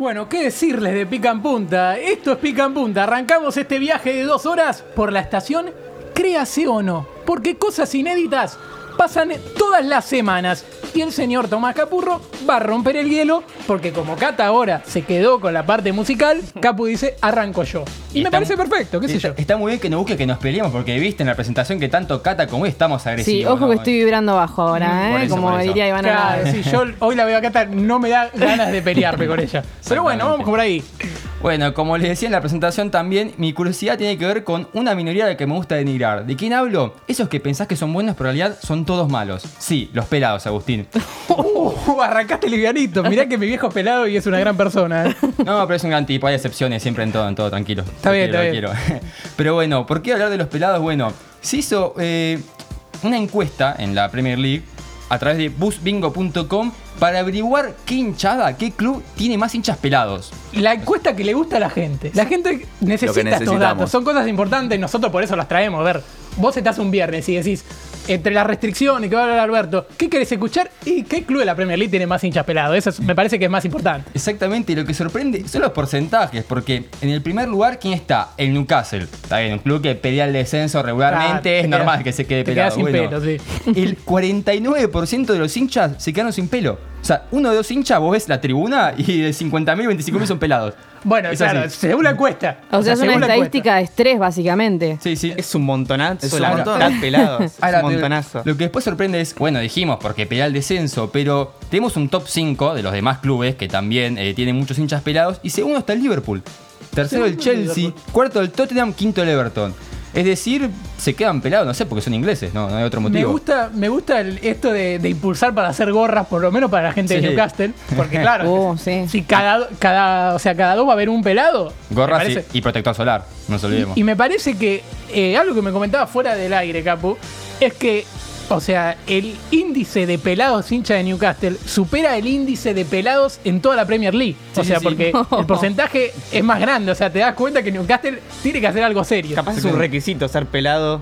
Bueno, ¿qué decirles de Pica en Punta? Esto es Pica en Punta. Arrancamos este viaje de dos horas por la estación, créase o no, porque cosas inéditas pasan todas las semanas. Y el señor Tomás Capurro va a romper el hielo, porque como Cata ahora se quedó con la parte musical, Capu dice, arranco yo. Y, me está- parece perfecto, qué sé Está, yo. está muy bien que nos busque que nos peleemos, porque viste en la presentación que tanto Cata como él estamos agresivos. Sí, ojo ¿no? que estoy vibrando bajo ahora, Por ¿eh? eso, Como diría Iván Claro, sí, yo hoy la veo a Cata, no me da ganas de pelearme con ella. Pero bueno, vamos por ahí. Bueno, como les decía en la presentación también, mi curiosidad tiene que ver con una minoría de la que me gusta denigrar. ¿De quién hablo? Esos que pensás que son buenos, pero en realidad son todos malos. Sí, los pelados, Agustín. Uh, arrancaste livianito. Mirá que mi viejo es pelado y es una gran persona. ¿eh? No, pero es un gran tipo, hay excepciones siempre en todo, en todo, tranquilo. Está bien, quiero, está lo quiero. Pero bueno, ¿por qué hablar de los pelados? Bueno, se hizo eh, una encuesta en la Premier League a través de busbingo.com para averiguar qué hinchada, qué club tiene más hinchas pelados. La encuesta que le gusta a la gente. La gente necesita estos datos. Son cosas importantes. Nosotros por eso las traemos. A ver, vos estás un viernes y decís, entre las restricciones que va a hablar Alberto, ¿qué querés escuchar? ¿Y qué club de la Premier League tiene más hinchas pelados? Eso es- me parece que es más importante. Exactamente, y lo que sorprende son los porcentajes, porque en el primer lugar, ¿quién está? El Newcastle. Está bien, un club que pedía el descenso regularmente, es normal que se quede pelado. quedas sin Bueno, pelo, sí. El 49% de los hinchas se quedaron sin pelo. O sea, uno de dos hinchas, vos ves la tribuna y de 50.000, 25.000 son pelados. Bueno, Es claro, así. según la encuesta. O sea, es una según la estadística de estrés, básicamente. Sí, sí. Es un montonazo, Es un montón. pelados. Es Ahora, un montonazo. Lo que después sorprende es, bueno, dijimos porque pelea el descenso, pero tenemos un top 5 de los demás clubes que también eh, tienen muchos hinchas pelados. Y segundo está el Liverpool. Tercero el Chelsea. Cuarto el Tottenham. Quinto el Everton. Es decir, se quedan pelados, no sé, porque son ingleses, no, no hay otro Me motivo. gusta, me gusta el- esto de, de impulsar para hacer gorras, por lo menos para la gente de. Newcastle. Porque claro, Oh, sí. si cada, cada, o sea, cada dos va a haber un pelado. me Gorras y, protector solar, no nos olvidemos. Y, y me parece que eh, algo que me comentaba fuera del aire, Capu, es que, o sea, el índice de pelados hincha de Newcastle supera el índice de pelados en toda la Premier League. o sea, sí, sí. porque el porcentaje es más grande. O sea, te das cuenta que Newcastle tiene que hacer algo serio. Capaz es un requisito ser pelado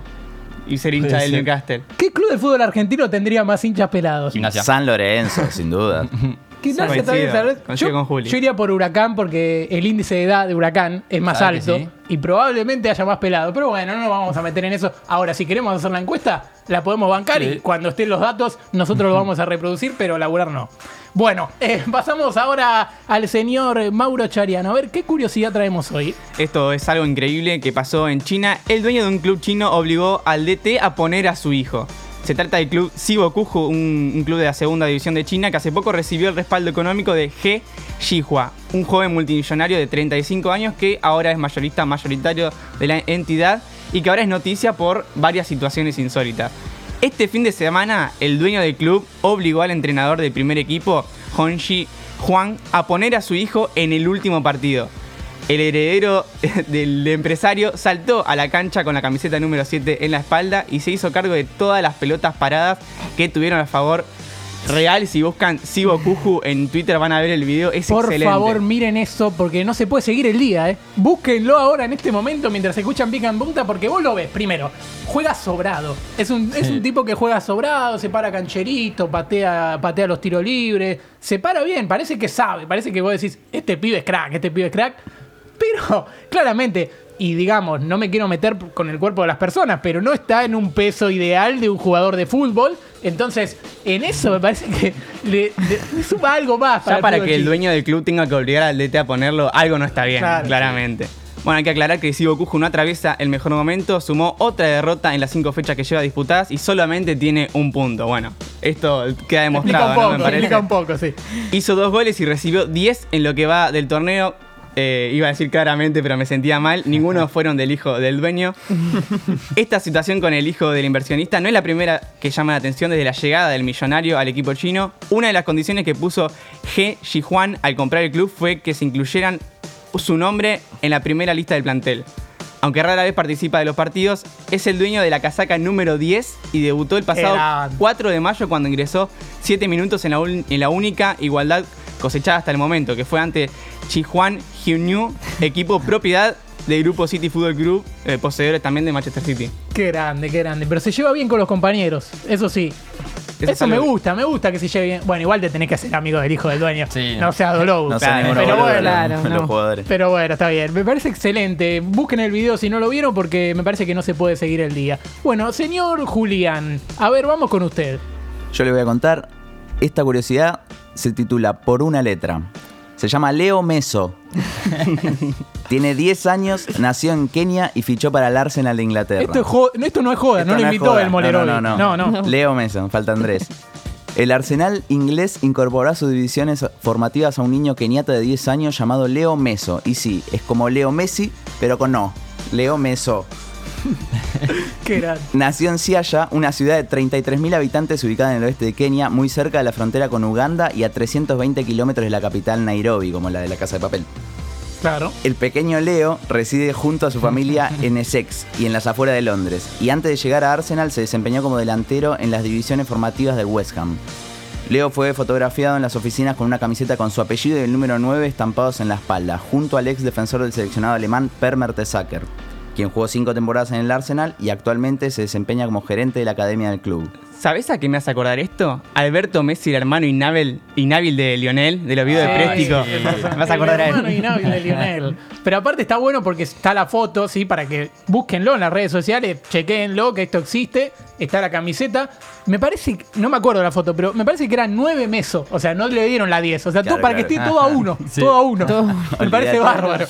y ser hincha del. Newcastle. ¿Qué club de fútbol argentino tendría más hinchas pelados? Gimnasia. San Lorenzo, sin duda. Gimnasia Coincido, también, coincido yo, con Juli. yo iría por Huracán porque el índice de edad de Huracán es más ¿Sabe que alto sí? y probablemente haya más pelado. Pero bueno, no nos vamos a meter en eso. Ahora, si queremos hacer la encuesta, la podemos bancar Sí. y cuando estén los datos, nosotros lo vamos a reproducir, pero laburar no. Bueno, eh, pasamos ahora al señor Mauro Chariano. A ver, ¿qué curiosidad traemos hoy? Esto es algo increíble que pasó en China. El dueño de un club chino obligó al DT a poner a su hijo. Se trata del club Sibokuju, un, club de la segunda división de China que hace poco recibió el respaldo económico de He Jihua, un joven multimillonario de 35 años que ahora es mayorista mayoritario de la entidad y que ahora es noticia por varias situaciones insólitas. Este fin de semana, el dueño del club obligó al entrenador del primer equipo, Honji Juan, a poner a su hijo en el último partido. El heredero del empresario saltó a la cancha con la camiseta número 7 en la espalda y se hizo cargo de todas las pelotas paradas que tuvieron a favor. Real, si buscan Sibo Kuju en Twitter van a ver el video, es Por excelente. favor, miren eso porque no se puede seguir el día, ¿eh? Búsquenlo ahora en este momento mientras escuchan Pica en Punta porque vos lo ves. Primero, juega sobrado. Es un, es un tipo que juega sobrado, se para cancherito, patea, patea los tiros libres, se para bien, parece que sabe, parece que vos decís, este pibe es crack, este pibe es crack. Pero, claramente, y digamos, no me quiero meter con el cuerpo de las personas, pero no está en un peso ideal de un jugador de fútbol. Entonces, en eso me parece que le, le- le suma algo más. Ya para que el dueño del club tenga que obligar al DT a ponerlo, algo no está bien, Claro. claramente. Bueno, hay que aclarar que Sibo Kuju no atraviesa el mejor momento, sumó otra derrota en las cinco fechas que lleva disputadas y solamente tiene un punto. Bueno, esto queda Explica demostrado, un ¿no? poco, Me explica un poco, sí. Hizo dos goles y recibió 10 en lo que va del torneo. Eh, iba a decir claramente, pero me sentía mal. Ninguno fueron del hijo del dueño. Esta situación con el hijo del inversionista no es la primera que llama la atención desde la llegada del millonario al equipo chino. Una de las condiciones que puso He Jihuan al comprar el club fue que se incluyeran su nombre en la primera lista del plantel. Aunque rara vez participa de los partidos, es el dueño de la casaca número 10 y debutó el pasado grande. 4 de mayo cuando ingresó 7 minutos en la, un- en la única igualdad cosechada hasta el momento, que fue ante Chihuan Hyunyu, equipo propiedad del Grupo City Football Group, eh, poseedores también de Manchester City. Qué grande, qué grande. Pero se lleva bien con los compañeros, eso sí. Eso Eso es me gusta, me gusta que se lleve bien. Bueno, igual te tenés que hacer amigo del hijo del dueño. Sí, no no. sea Dolou. No Claro, pero bueno, los- claro, los no. jugadores. Pero bueno, está bien. Me parece excelente. Busquen el video si no lo vieron porque me parece que no se puede seguir el día. Bueno, señor Julián, a ver, vamos con usted. Yo le voy a contar. Esta curiosidad se titula Por una letra. Se llama Leo Meso. Tiene 10 años, nació en Kenia y fichó para el Arsenal de Inglaterra. Esto, es jo- esto no es joda, Esto no lo es invitó joda. el Molerovi. No, no, no. no. Leo Meso, falta Andrés. El Arsenal inglés incorporó a sus divisiones formativas a un niño keniata de 10 años llamado Leo Meso. Y sí, es como Leo Messi, pero con no. Leo Meso. Qué grande. Nació en Siaya, una ciudad de 33.000 habitantes ubicada en el oeste de Kenia, muy cerca de la frontera con Uganda y a 320 kilómetros de la capital Nairobi, como la de la Casa de Papel. Claro. El pequeño Leo reside junto a su familia en Essex y en las afueras de Londres, y antes de llegar a Arsenal se desempeñó como delantero en las divisiones formativas del West Ham. Leo fue fotografiado en las oficinas con una camiseta con su apellido y el número 9 estampados en la espalda, junto al ex defensor del seleccionado alemán Per Mertesacker, quien jugó cinco temporadas en el Arsenal y actualmente se desempeña como gerente de la academia del club. ¿Sabés a qué me hace acordar esto? Alberto Messi, el hermano inhábil, inhábil de Lionel, de los videos de Préstico. sí, Me vas a acordar a El hermano él. inhábil de Lionel. Pero aparte está bueno porque está la foto, ¿sí? Para que búsquenlo en las redes sociales, chequéenlo, que esto existe. Está la camiseta. Me parece, no me acuerdo la foto, pero me parece que eran 9 mesos. O sea, no le dieron la 10. O sea, todo Claro, para que esté todo a uno. Sí. Todo a uno. Todo. Me parece bárbaro.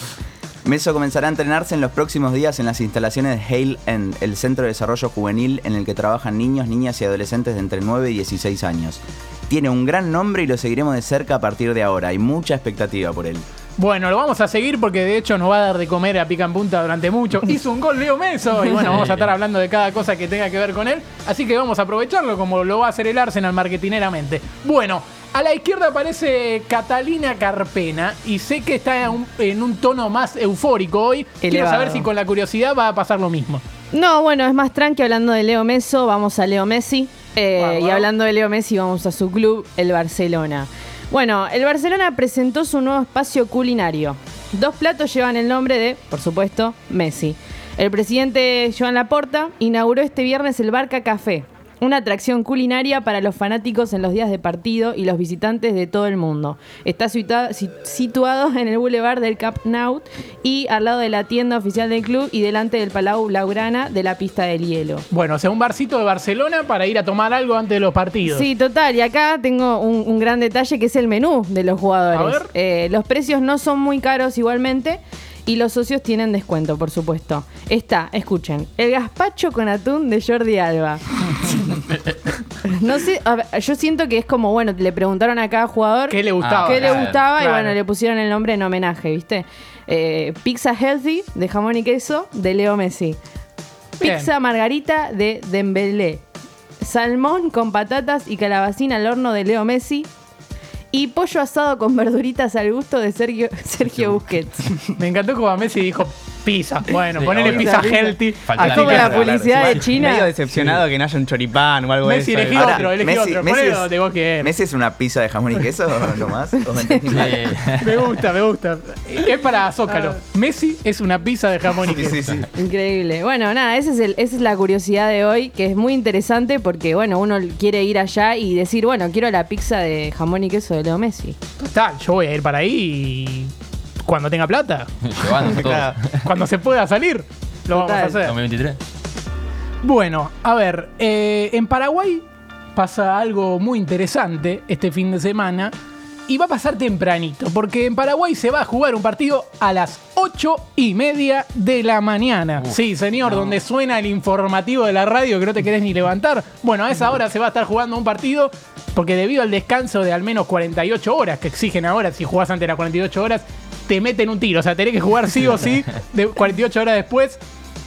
Meso comenzará a entrenarse en los próximos días en las instalaciones de Hale End, el centro de desarrollo juvenil en el que trabajan niños, niñas y adolescentes de entre 9 y 16 años. Tiene un gran nombre y lo seguiremos de cerca a partir de ahora. Hay mucha expectativa por él. Bueno, lo vamos a seguir porque de hecho nos va a dar de comer a pica en punta durante mucho. Hizo un gol Leo Meso y bueno, vamos a estar hablando de cada cosa que tenga que ver con él. Así que vamos a aprovecharlo como lo va a hacer el Arsenal marketineramente. Bueno, a la izquierda aparece Catalina Carpena y sé que está en un, en un tono más eufórico hoy. Quiero saber si con la curiosidad va a pasar lo mismo. No, bueno, es más tranqui hablando de Leo Meso, vamos a Leo Messi. Eh, Y hablando de Leo Messi, vamos a su club, el Barcelona. Bueno, el Barcelona presentó su nuevo espacio culinario. Dos platos llevan el nombre de, por supuesto, Messi. El presidente Joan Laporta inauguró este viernes el Barca Café, una atracción culinaria para los fanáticos en los días de partido y los visitantes de todo el mundo. Está situa- si- situado en el boulevard del Camp Nou y al lado de la tienda oficial del club y delante del Palau Blaugrana de la pista del hielo. Bueno, o sea, un barcito de Barcelona para ir a tomar algo antes de los partidos. Sí, total. Y acá tengo un, un gran detalle que es el menú de los jugadores. A ver. Eh, los precios no son muy caros igualmente. Y los socios tienen descuento, por supuesto. Está, escuchen, el gazpacho con atún de Jordi Alba. no sé, a ver, yo siento que es como, bueno, le preguntaron a cada jugador ¿Qué le gustaba? qué le claro, gustaba y claro. bueno, le pusieron el nombre en homenaje, ¿viste? Eh, pizza healthy de jamón y queso de Leo Messi. Bien. Pizza margarita de Dembélé. Salmón con patatas y calabacín al horno de Leo Messi. Y pollo asado con verduritas al gusto de Sergio, Sergio Busquets. Me encantó como a Messi dijo pizza. Bueno, Sí, ponele obvio. pizza healthy. Falta la Es como la publicidad claro, de China. Medio decepcionado que no haya un choripán o algo Messi de eso. elegí Ahora, otro, elegí otro. Ponelo es, vos Messi es una pizza de jamón y queso lo más. ¿O me entendí mal? Sí. Me gusta, me gusta. Es para Zócalo. Messi es una pizza de jamón y Sí, queso. sí, sí. Increíble. Bueno, nada, ese es el- esa es la curiosidad de hoy, que es muy interesante porque, bueno, uno quiere ir allá y decir, bueno, quiero la pizza de jamón y queso de Leo Messi. Total, yo voy a ir para ahí y cuando tenga plata, Llevando. Claro. cuando se pueda salir, lo vamos a hacer. 2023. Bueno, a ver, eh, en Paraguay pasa algo muy interesante este fin de semana y va a pasar tempranito, porque en Paraguay se va a jugar un partido a las 8 y media de la mañana. Uf, sí, señor, donde suena el informativo de la radio que no te querés ni levantar. Bueno, a esa hora se va a estar jugando un partido, porque debido al descanso de al menos 48 horas que exigen ahora, si jugás antes de las 48 horas, te meten un tiro. O sea, tenés que jugar sí o sí de 48 horas después.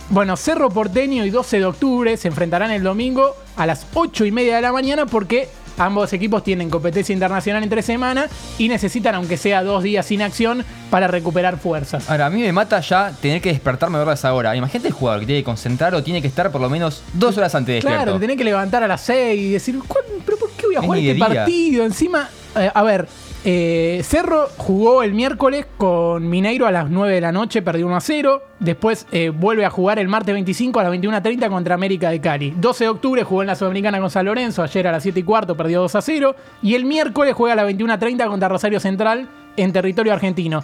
Bueno, Cerro Porteño y 12 de octubre se enfrentarán el domingo a las 8 y media de la mañana porque ambos equipos tienen competencia internacional entre semana y necesitan, aunque sea dos días sin acción, para recuperar fuerzas. Ahora, a mí me mata ya tener que despertarme a verla a esa hora. Imagínate el jugador que tiene que concentrar o tiene que estar por lo menos dos horas antes de Claro, tenés que levantar a las 6 y decir, "¿Cuál- ¿pero por qué voy a Es jugar este día. partido? Encima, eh, a ver, eh, Cerro jugó el miércoles con Mineiro a las 9 de la noche, perdió 1 a 0. Después eh, vuelve a jugar el martes 25 a las 21.30 contra América de Cali. 12 de octubre jugó en la Sudamericana con San Lorenzo, ayer a las 7 y cuarto perdió 2 a 0. Y el miércoles juega a las 21.30 contra Rosario Central en territorio argentino.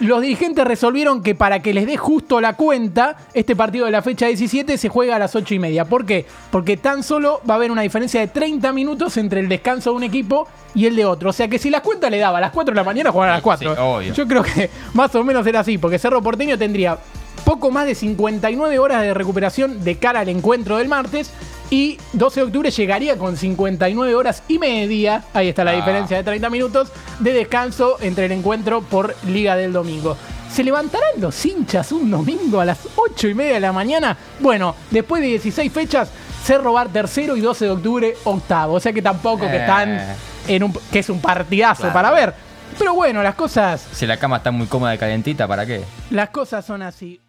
Los dirigentes resolvieron que para que les dé justo la cuenta, este partido de la fecha 17 se juega a las 8 y media. ¿Por qué? Porque tan solo va a haber una diferencia de 30 minutos entre el descanso de un equipo y el de otro. O sea que si las cuentas le daba a las 4 de la mañana, jugaban a las 4. Sí, obvio. Yo creo que más o menos era así, porque Cerro Porteño tendría poco más de 59 horas de recuperación de cara al encuentro del martes. Y 12 de octubre llegaría con 59 horas y media, ahí está la Ah. diferencia de 30 minutos, de descanso entre el encuentro por Liga del Domingo. ¿Se levantarán los hinchas un domingo a las 8 y media de la mañana? Bueno, después de 16 fechas, Cerro va tercero y 12 de octubre octavo. O sea que tampoco que Eh. están en un, que es un partidazo Claro. para ver. Pero bueno, las cosas, Si la cama está muy cómoda y calentita, ¿para qué? las cosas son así.